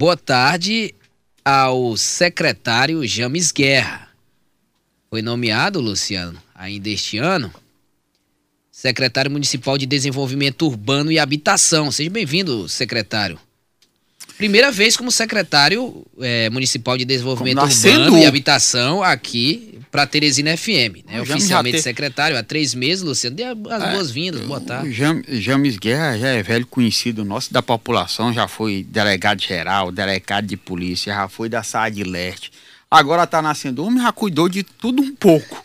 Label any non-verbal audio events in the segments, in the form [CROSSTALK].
Boa tarde ao secretário James Guerra. Foi nomeado, Luciano, ainda este ano, secretário municipal de Desenvolvimento Urbano e Habitação. Seja bem-vindo, secretário. Primeira vez como secretário é, municipal de Desenvolvimento Urbano e Habitação aqui para Teresina FM. Né? Oficialmente te... secretário há três meses, Luciano. Dê as é, boas-vindas, boa tarde. James Guerra já é velho conhecido nosso da população, já foi delegado geral, delegado de polícia, já foi da SAD Leste. Agora está nascendo um, já cuidou de tudo um pouco.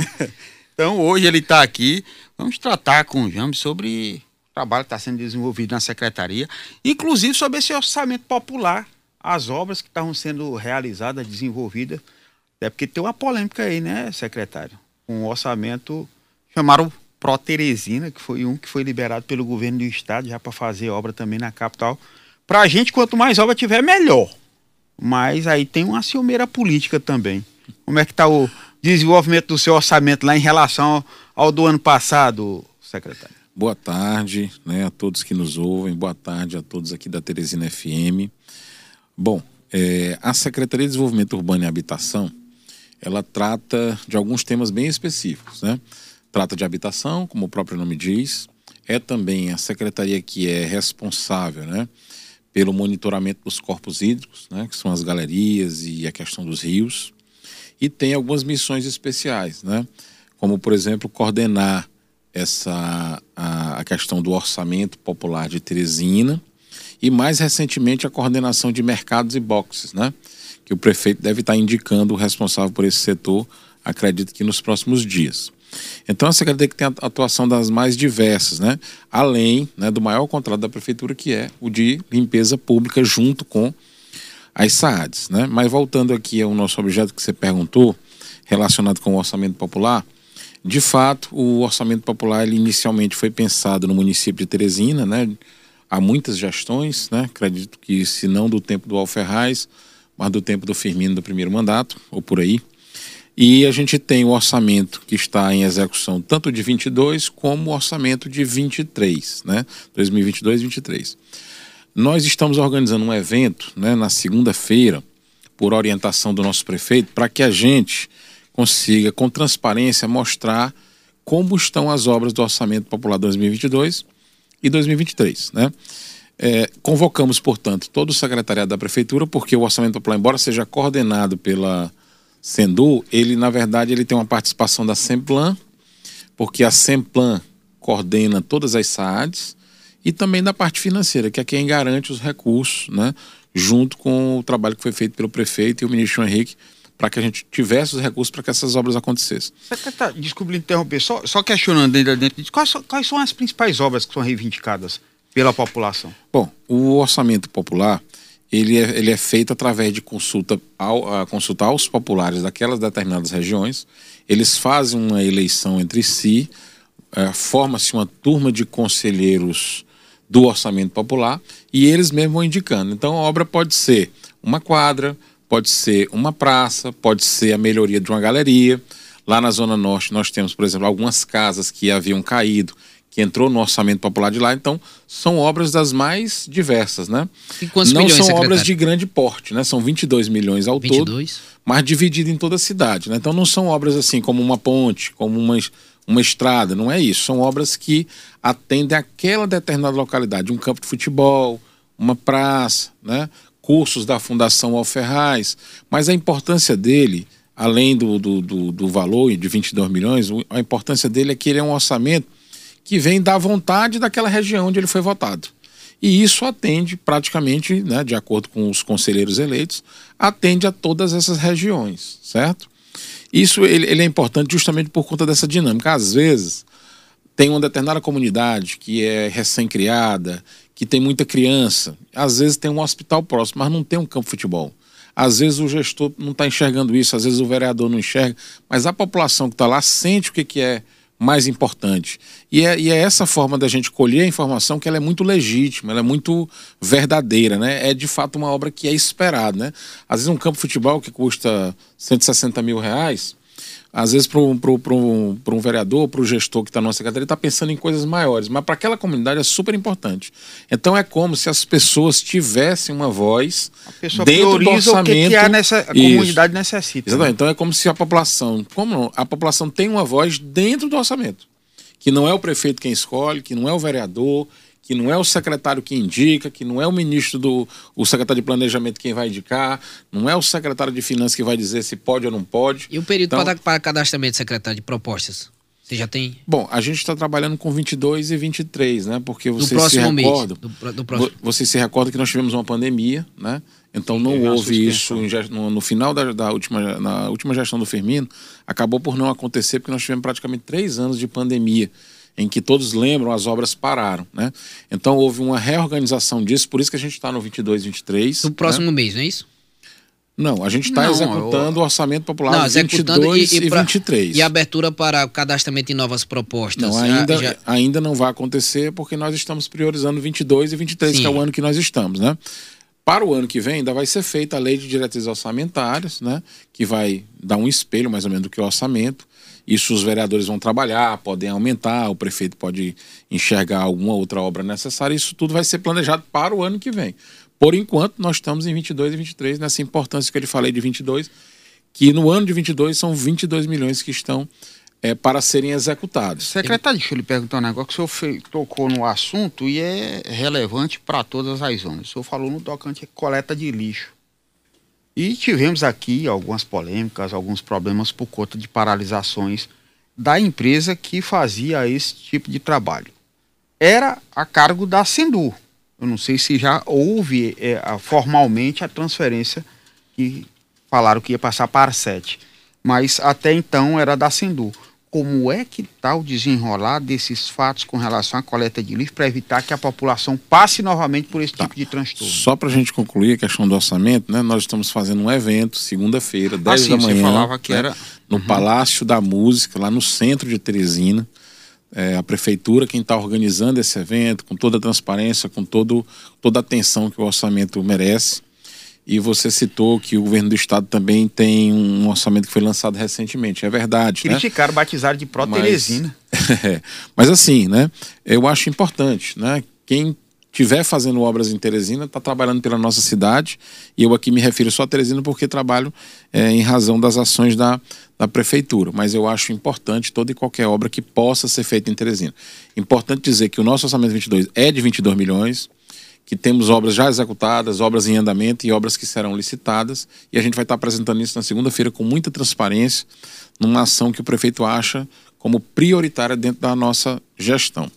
[LAUGHS] então hoje ele está aqui. Vamos tratar com o James sobre trabalho que está sendo desenvolvido na secretaria, inclusive sobre esse orçamento popular, as obras que estavam sendo realizadas, desenvolvidas. É porque tem uma polêmica aí, né, secretário? Um orçamento chamaram Pro Teresina, que foi um que foi liberado pelo governo do estado já para fazer obra também na capital. Para a gente, quanto mais obra tiver, melhor. Mas aí tem uma ciumeira política também. Como é que está o desenvolvimento do seu orçamento lá em relação ao do ano passado, secretário? Boa tarde né, a todos que nos ouvem, boa tarde a todos aqui da Teresina FM. Bom, é, a Secretaria de Desenvolvimento Urbano e Habitação, ela trata de alguns temas bem específicos, né? Trata de habitação, como o próprio nome diz, é também a secretaria que é responsável, né, pelo monitoramento dos corpos hídricos, né, que são as galerias e a questão dos rios, e tem algumas missões especiais, né, como por exemplo coordenar essa a, a questão do orçamento popular de Teresina e mais recentemente a coordenação de mercados e boxes, né? Que o prefeito deve estar indicando o responsável por esse setor, acredito que nos próximos dias. Então a secretaria que tem a atuação das mais diversas, né? Além né, do maior contrato da prefeitura que é o de limpeza pública junto com as SAADs, né? Mas voltando aqui ao nosso objeto que você perguntou, relacionado com o orçamento popular, de fato, o orçamento popular ele inicialmente foi pensado no município de Teresina, né? Há muitas gestões, né? Acredito que se não do tempo do Alferraz, mas do tempo do Firmino do primeiro mandato, ou por aí. E a gente tem o orçamento que está em execução tanto de 22 como o orçamento de 23, né? 2022 e 23. Nós estamos organizando um evento, né, na segunda-feira, por orientação do nosso prefeito, para que a gente consiga, com transparência, mostrar como estão as obras do Orçamento Popular 2022 e 2023, né? É, convocamos, portanto, todo o secretariado da Prefeitura, porque o Orçamento Popular, embora seja coordenado pela Sendu, ele, na verdade, ele tem uma participação da Semplan, porque a Semplan coordena todas as SAADs, e também da parte financeira, que é quem garante os recursos, né? Junto com o trabalho que foi feito pelo prefeito e o ministro Henrique, para que a gente tivesse os recursos para que essas obras acontecessem. Tá, desculpe interromper, só, só questionando dentro, dentro disso, quais, quais são as principais obras que são reivindicadas pela população? Bom, o orçamento popular, ele é, ele é feito através de consulta, ao, a, consulta aos populares daquelas determinadas regiões, eles fazem uma eleição entre si, é, forma-se uma turma de conselheiros do orçamento popular e eles mesmos vão indicando. Então a obra pode ser uma quadra, pode ser uma praça, pode ser a melhoria de uma galeria. Lá na Zona Norte nós temos, por exemplo, algumas casas que haviam caído, que entrou no orçamento popular de lá, então são obras das mais diversas, né? E quantos Não milhões, são secretário? obras de grande porte, né? São 22 milhões ao 22? todo, mas dividido em toda a cidade, né? Então não são obras assim como uma ponte, como uma, uma estrada, não é isso. São obras que atendem aquela determinada localidade, um campo de futebol, uma praça, né? Cursos da Fundação Alferraz, mas a importância dele, além do, do, do, do valor de 22 milhões, a importância dele é que ele é um orçamento que vem da vontade daquela região onde ele foi votado. E isso atende praticamente, né, de acordo com os conselheiros eleitos, atende a todas essas regiões, certo? Isso ele, ele é importante justamente por conta dessa dinâmica. Às vezes, tem uma determinada comunidade que é recém-criada, que tem muita criança, às vezes tem um hospital próximo, mas não tem um campo de futebol. Às vezes o gestor não está enxergando isso, às vezes o vereador não enxerga, mas a população que está lá sente o que, que é mais importante. E é, e é, essa forma da gente colher a informação que ela é muito legítima, ela é muito verdadeira, né? É de fato uma obra que é esperada, né? Às vezes um campo de futebol que custa 160 mil reais, às vezes, para um, um, um vereador, para o gestor que está na secretaria, está pensando em coisas maiores, mas para aquela comunidade é super importante. Então é como se as pessoas tivessem uma voz dentro do orçamento. O que, que a, nessa, a comunidade necessita. Né? Então é como se a população, como não, a população tem uma voz dentro do orçamento, que não é o prefeito quem escolhe, que não é o vereador, que não é o secretário que indica, que não é o ministro do o secretário de planejamento quem vai indicar, não é o secretário de finanças que vai dizer se pode ou não pode. E o período então, para, cadastramento, secretário, de propostas? Você já tem? Bom, a gente está trabalhando com 22 e 23, né? Porque você se recorda, do, do próximo. você se recorda que nós tivemos uma pandemia, né? Então Sim, não houve isso no, no, final da, da, última, na última gestão do Firmino, acabou por não acontecer porque nós tivemos praticamente três anos de pandemia em que todos lembram, as obras pararam. Né? Então houve uma reorganização disso, por isso que a gente está no 22, 23. No próximo né? mês, não é isso? Não, a gente está executando eu... o orçamento popular não, 22 e, e, e, pra, 23. E abertura para cadastramento de novas propostas? Não, ainda, já... ainda não vai acontecer porque nós estamos priorizando 22 e 23, Sim. que é o ano que nós estamos, né? Para o ano que vem, ainda vai ser feita a lei de diretrizes orçamentárias, né? Que vai dar um espelho mais ou menos do que o orçamento. Isso os vereadores vão trabalhar, podem aumentar, o prefeito pode enxergar alguma outra obra necessária. Isso tudo vai ser planejado para o ano que vem. Por enquanto, nós estamos em 22 e 23, nessa importância que eu lhe falei de 22, que no ano de 22 são 22 milhões que estão é, para serem executados. Secretário, deixa eu lhe perguntar um negócio que o senhor fez, tocou no assunto e é relevante para todas as zonas. O senhor falou no tocante coleta de lixo. E tivemos aqui algumas polêmicas, alguns problemas por conta de paralisações da empresa que fazia esse tipo de trabalho. Era a cargo da Sendu. Eu não sei se já houve é, formalmente a transferência que falaram que ia passar para a SET, mas até então era da Sendu como é que está o desenrolar desses fatos com relação à coleta de lixo para evitar que a população passe novamente por esse tá. tipo de transtorno. Só para a gente concluir a questão do orçamento, né, nós estamos fazendo um evento segunda-feira, 10 ah, sim, da manhã, você falava que né, era... no uhum. Palácio da Música, lá no centro de Teresina. É, a prefeitura quem está organizando esse evento, com toda a transparência, com todo, toda a atenção que o orçamento merece. E você citou que o governo do estado também tem um orçamento que foi lançado recentemente. É verdade. Né? Criticaram, né? batizaram de pró-Teresina. Mas, é, [LAUGHS] mas assim, né? Eu acho importante, né? Quem estiver fazendo obras em Teresina está trabalhando pela nossa cidade. E eu aqui me refiro só a Teresina porque trabalho é, em razão das ações da, da prefeitura. Mas eu acho importante toda e qualquer obra que possa ser feita em Teresina. Importante dizer que o nosso orçamento 22 é de 22 milhões que temos obras já executadas, obras em andamento e obras que serão licitadas. E a gente vai estar apresentando isso na segunda-feira com muita transparência, numa ação que o prefeito acha como prioritária dentro da nossa gestão.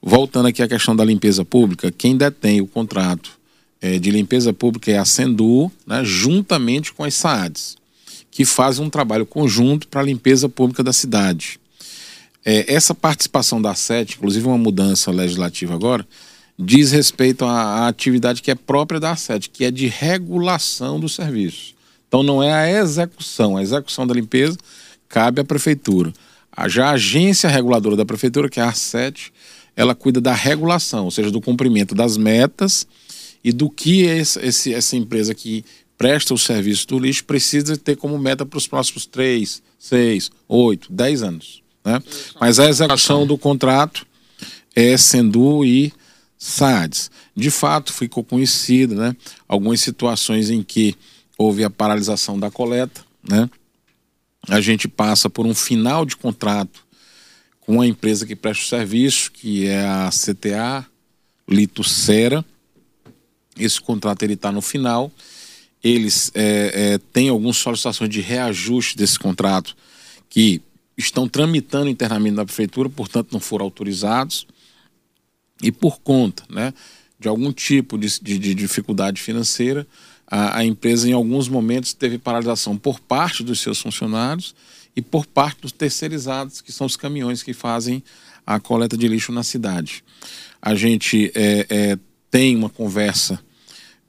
Voltando aqui à questão da limpeza pública, quem detém o contrato é, de limpeza pública é a Sendu, né, juntamente com as SAADs, que fazem um trabalho conjunto para a limpeza pública da cidade. É, essa participação da SET, inclusive uma mudança legislativa agora, diz respeito à, à atividade que é própria da sede, que é de regulação do serviço. Então não é a execução, a execução da limpeza cabe à prefeitura. Já a agência reguladora da prefeitura, que é a ARCET, ela cuida da regulação, ou seja, do cumprimento das metas e do que esse, esse, essa empresa que presta o serviço do lixo precisa ter como meta para os próximos três, seis, oito, dez anos. Né? Mas a execução do contrato é Sendu e SADs. De fato, ficou conhecido né, algumas situações em que houve a paralisação da coleta. Né? A gente passa por um final de contrato com a empresa que presta o serviço, que é a CTA Lito Cera. Esse contrato está no final. Eles é, é, têm algumas solicitações de reajuste desse contrato que estão tramitando internamente na prefeitura, portanto não foram autorizados e por conta né, de algum tipo de, de, de dificuldade financeira, a, a, empresa em alguns momentos teve paralisação por parte dos seus funcionários e por parte dos terceirizados, que são os caminhões que fazem a coleta de lixo na cidade. A gente é, é, tem uma conversa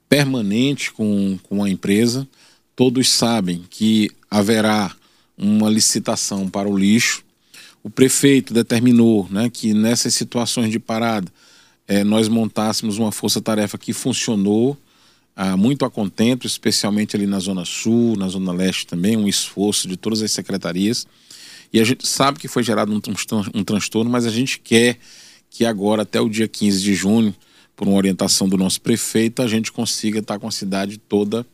permanente com, com a empresa, todos sabem que haverá uma licitação para o lixo. O prefeito determinou né, que nessas situações de parada é, nós montássemos uma força-tarefa que funcionou ah, muito a contento, especialmente ali na Zona Sul, na Zona Leste também, um esforço de todas as secretarias. E a gente sabe que foi gerado um, um transtorno, mas a gente quer que agora, até o dia 15 de junho, por uma orientação do nosso prefeito, a gente consiga estar com a cidade toda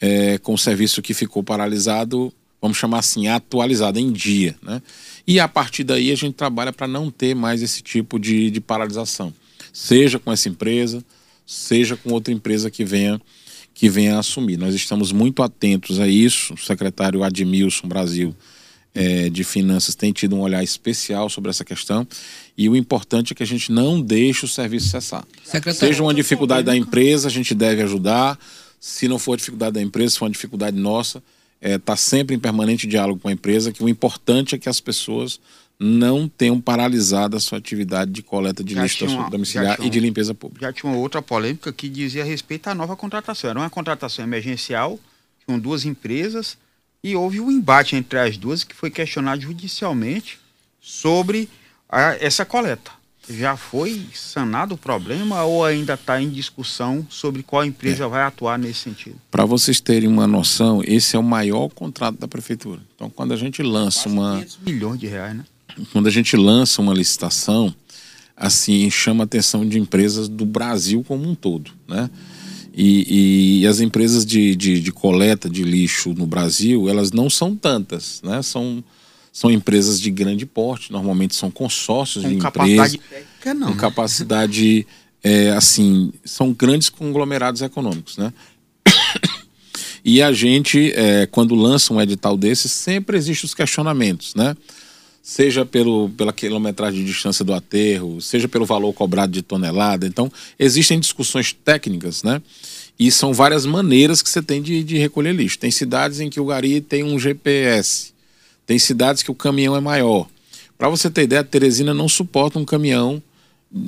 é, com o serviço que ficou paralisado, vamos chamar assim, atualizado em dia. Né? E a partir daí a gente trabalha para não ter mais esse tipo de, de paralisação, seja com essa empresa, seja com outra empresa que venha que venha assumir. Nós estamos muito atentos a isso. O secretário Admilson Brasil é, de Finanças tem tido um olhar especial sobre essa questão e o importante é que a gente não deixe o serviço cessar. Secretário, Seja uma dificuldade da empresa, a gente deve ajudar. Se não for dificuldade da empresa, se for uma dificuldade nossa, está é, tá sempre em permanente diálogo com a empresa, que o importante é que as pessoas não tenham paralisado a sua atividade de coleta de lixo domiciliar e de limpeza pública. Já tinha uma outra polêmica que dizia a respeito à nova contratação. Era uma contratação emergencial, com duas empresas, e houve um embate entre as duas que foi questionado judicialmente sobre a, essa coleta. Já foi sanado o problema ou ainda está em discussão sobre qual empresa é. vai atuar nesse sentido? Para vocês terem uma noção, esse é o maior contrato da prefeitura. Então, quando a gente lança Quase uma. milhões de reais, né? Quando a gente lança uma licitação, assim, chama a atenção de empresas do Brasil como um todo, né? E, e, as empresas de, de, de, coleta de lixo no Brasil, elas não são tantas, né? São, são empresas de grande porte, normalmente são consórcios com de empresas. Técnica, não, com né? capacidade, é, assim, são grandes conglomerados econômicos, né? [COUGHS] E a gente, é, quando lança um edital desse, sempre existem os questionamentos, né? Seja pelo, pela quilometragem de distância do aterro, seja pelo valor cobrado de tonelada. Então, existem discussões técnicas, né? E são várias maneiras que você tem de, de recolher lixo. Tem cidades em que o gari tem um GPS, tem cidades que o caminhão é maior. Para você ter ideia, Teresina não suporta um caminhão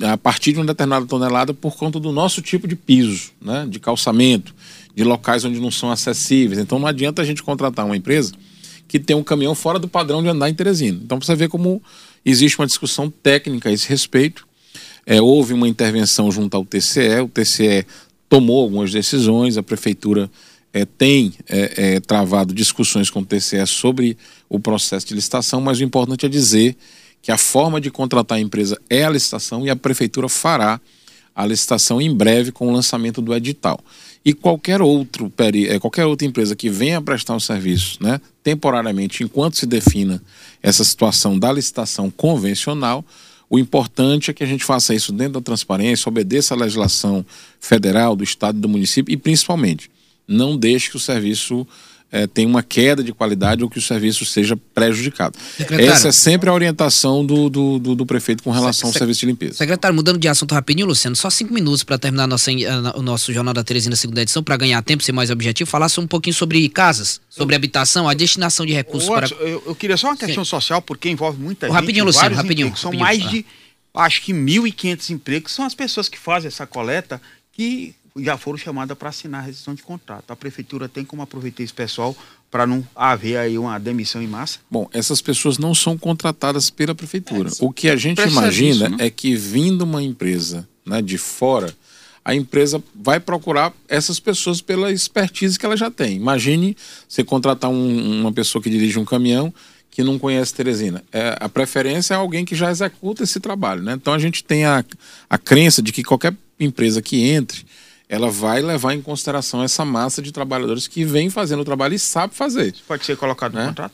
a partir de uma determinada tonelada por conta do nosso tipo de piso, né? de calçamento, de locais onde não são acessíveis. Então não adianta a gente contratar uma empresa que tem um caminhão fora do padrão de andar em Teresina. Então você vê como existe uma discussão técnica a esse respeito. É, houve uma intervenção junto ao TCE, o TCE tomou algumas decisões, a prefeitura é, tem é, é, travado discussões com o TCE sobre o processo de licitação, mas o importante é dizer que a forma de contratar a empresa é a licitação e a prefeitura fará a licitação em breve com o lançamento do edital. E qualquer outro é, qualquer outra empresa que venha prestar um serviço, né, temporariamente, enquanto se defina essa situação da licitação convencional, o importante é que a gente faça isso dentro da transparência, obedeça à legislação federal, do estado e do município e, principalmente, não deixe que o serviço é, tenha uma queda de qualidade ou que o serviço seja prejudicado. Secretário, Essa é sempre a orientação do, do, do, do prefeito com relação ao serviço de limpeza. Secretário, mudando de assunto rapidinho, Luciano, só cinco minutos para terminar nossa, o nosso Jornal da Teresina segunda edição, para ganhar tempo, ser mais objetivo, falar um pouquinho sobre casas, sobre habitação, a destinação de recursos para... Eu, eu, queria só uma questão Sim. social, porque envolve muita gente. Rapidinho, Luciano, rapidinho. São rapidinho, mais de, acho que 1.500 empregos, são as pessoas que fazem essa coleta que já foram chamadas para assinar a rescisão de contrato. A prefeitura tem como aproveitar esse pessoal para não haver aí uma demissão em massa? Bom, essas pessoas não são contratadas pela prefeitura. É, o que a gente imagina né? é que vindo uma empresa né, de fora, a empresa vai procurar essas pessoas pela expertise que ela já tem. Imagine você contratar um, uma pessoa que dirige um caminhão que não conhece Teresina. É, a preferência é alguém que já executa esse trabalho. Né? Então a gente tem a, a crença de que qualquer empresa que entre ela vai levar em consideração essa massa de trabalhadores que vem fazendo o trabalho e sabe fazer. Isso pode ser colocado né? no contrato?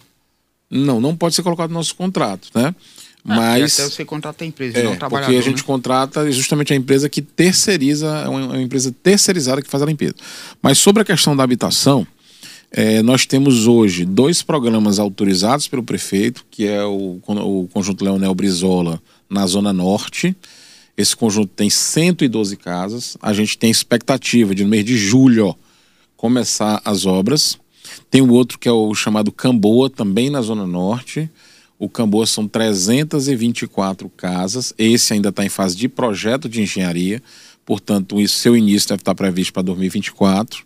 Não, não pode ser colocado no nosso contrato, né? Ah, Mas até você contrata a empresa, é, não trabalhador. Porque a gente né? contrata justamente a empresa que terceiriza, é uma, uma, empresa terceirizada que faz a limpeza. Mas sobre a questão da habitação, é, nós temos hoje dois programas autorizados pelo prefeito, que é o, o Conjunto Leonel Brizola na Zona Norte esse conjunto tem 112 casas. A gente tem expectativa de no mês de julho ó, começar as obras. Tem o outro que é o chamado Camboa, também na Zona Norte. O Camboa são 324 casas. Esse ainda está em fase de projeto de engenharia. Portanto, o seu início deve estar previsto para 2024.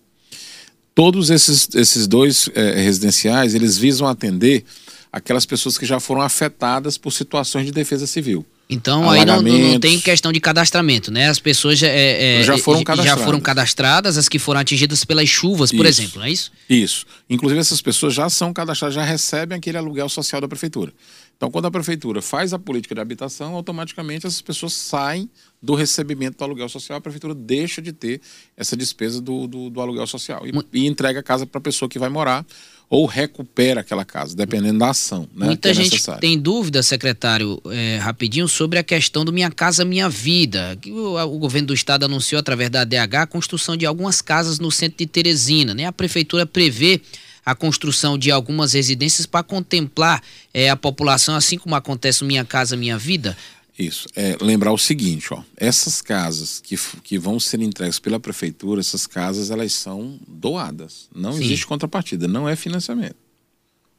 Todos esses, esses dois é, residenciais, eles visam atender aquelas pessoas que já foram afetadas por situações de defesa civil. Então aí não, não, tem questão de cadastramento, né? As pessoas já, é, é, já, foram já foram cadastradas, as que foram atingidas pelas chuvas, por isso, exemplo, não é isso? Isso. Inclusive essas pessoas já são cadastradas, já recebem aquele aluguel social da prefeitura. Então quando a prefeitura faz a política de habitação, automaticamente essas pessoas saem do recebimento do aluguel social, a prefeitura deixa de ter essa despesa do, do, do aluguel social e, e entrega a casa para a pessoa que vai morar ou recupera aquela casa, dependendo da ação. Né, Muita é gente tem dúvida, secretário, é, rapidinho, sobre a questão do Minha Casa Minha Vida. Que o, o, governo do estado anunciou através da ADH a construção de algumas casas no centro de Teresina. Né? A prefeitura prevê a construção de algumas residências para contemplar é, a população, assim como acontece no Minha Casa Minha Vida. Isso. É, lembrar o seguinte, ó, essas casas que, que vão ser entregues pela prefeitura, essas casas elas são doadas. Não Sim. existe contrapartida, não é financiamento.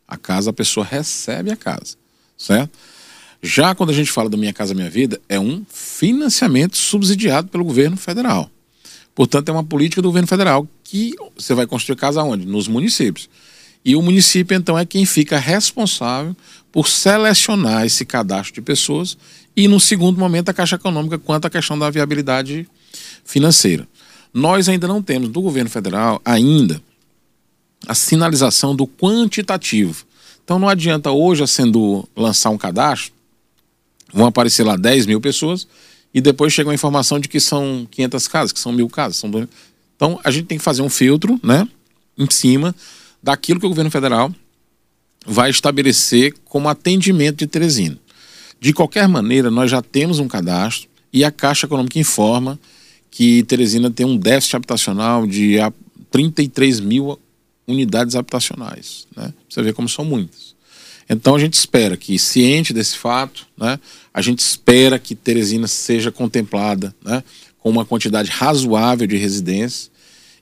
A casa, a pessoa recebe a casa, certo? Já quando a gente fala do Minha Casa Minha Vida, é um financiamento subsidiado pelo governo federal. Portanto, é uma política do governo federal que você vai construir casa onde? Nos municípios. E o município, então, é quem fica responsável por selecionar esse cadastro de pessoas e, no segundo momento, a Caixa Econômica quanto à questão da viabilidade financeira. Nós ainda não temos do governo federal ainda a sinalização do quantitativo. Então não adianta hoje, sendo lançar um cadastro, vão aparecer lá 10 mil pessoas e depois chega a informação de que são 500 casas, que são mil casas. São... Então a gente tem que fazer um filtro, né, em cima daquilo que o governo federal vai estabelecer como atendimento de Teresina. De qualquer maneira, nós já temos um cadastro e a Caixa Econômica informa que Teresina tem um déficit habitacional de 33 mil unidades habitacionais. Né? Você vê como são muitas. Então a gente espera que, ciente desse fato, né, a gente espera que Teresina seja contemplada né, com uma quantidade razoável de residências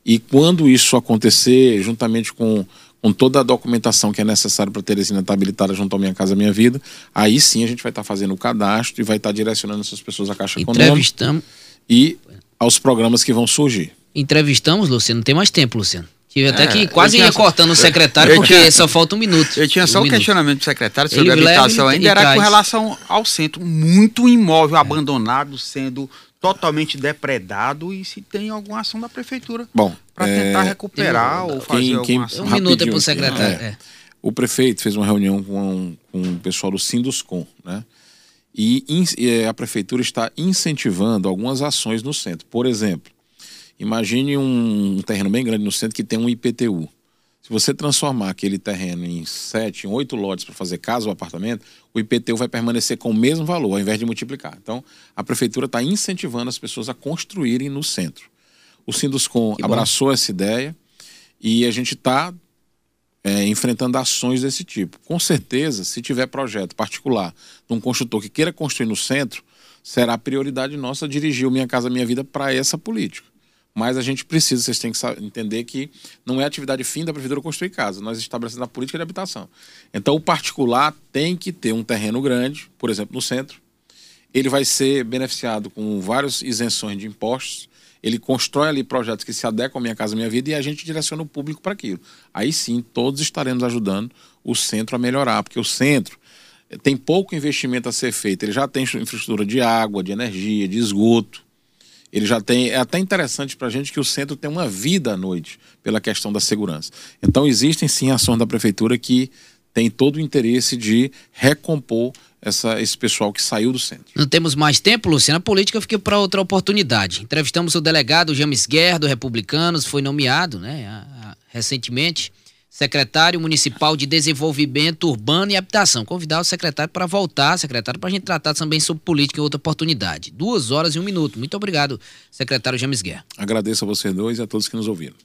e quando isso acontecer, juntamente com, com toda a documentação que é necessária para Teresina estar habilitada junto ao Minha Casa Minha Vida, aí sim a gente vai estar fazendo o cadastro e vai estar direcionando essas pessoas à Caixa Econômica e aos programas que vão surgir. Entrevistamos, Luciano, não tem mais tempo, Luciano. Tive até é, que quase ia cortando o secretário, porque tinha, só falta um minuto. Eu tinha só um, um questionamento do secretário sobre Ele a habitação ainda, era com relação ao centro. Muito imóvel é. abandonado sendo totalmente depredado e se tem alguma ação da prefeitura para é, tentar recuperar ou fazer quem, quem, ação. Um minuto para o secretário. É. É. O prefeito fez uma reunião com, com o pessoal do Sinduscom, né? E in, é, a prefeitura está incentivando algumas ações no centro. Por exemplo, imagine um, um terreno bem grande no centro que tem um IPTU. Se você transformar aquele terreno em sete, em oito lotes para fazer casa ou apartamento, o IPTU vai permanecer com o mesmo valor, ao invés de multiplicar. Então, a prefeitura está incentivando as pessoas a construírem no centro. O Sinduscom abraçou essa ideia e a gente está é, enfrentando ações desse tipo. Com certeza, se tiver projeto particular de um construtor que queira construir no centro, será prioridade nossa dirigir o Minha Casa Minha Vida para essa política. Mas a gente precisa, vocês têm que entender que não é atividade fim da prefeitura construir casa. Nós estabelecemos a política de habitação. Então, o particular tem que ter um terreno grande, por exemplo, no centro. Ele vai ser beneficiado com várias isenções de impostos. Ele constrói ali projetos que se adequam à Minha Casa Minha Vida e a gente direciona o público para aquilo. Aí sim, todos estaremos ajudando o centro a melhorar, porque o centro tem pouco investimento a ser feito. Ele já tem infraestrutura de água, de energia, de esgoto ele já tem. É até interessante para a gente que o centro tem uma vida à noite pela questão da segurança. Então, existem sim ações da prefeitura que tem todo o interesse de recompor essa, esse pessoal que saiu do centro. Não temos mais tempo, Luciano. A política fica para outra oportunidade. Entrevistamos o delegado James Guerra, do Republicanos, foi nomeado né, recentemente secretário municipal de Desenvolvimento Urbano e Habitação. Convidar o secretário para voltar, secretário, para a gente tratar também sobre política em outra oportunidade. Duas horas e um minuto. Muito obrigado, secretário James Guerra. Agradeço a vocês dois e a todos que nos ouviram.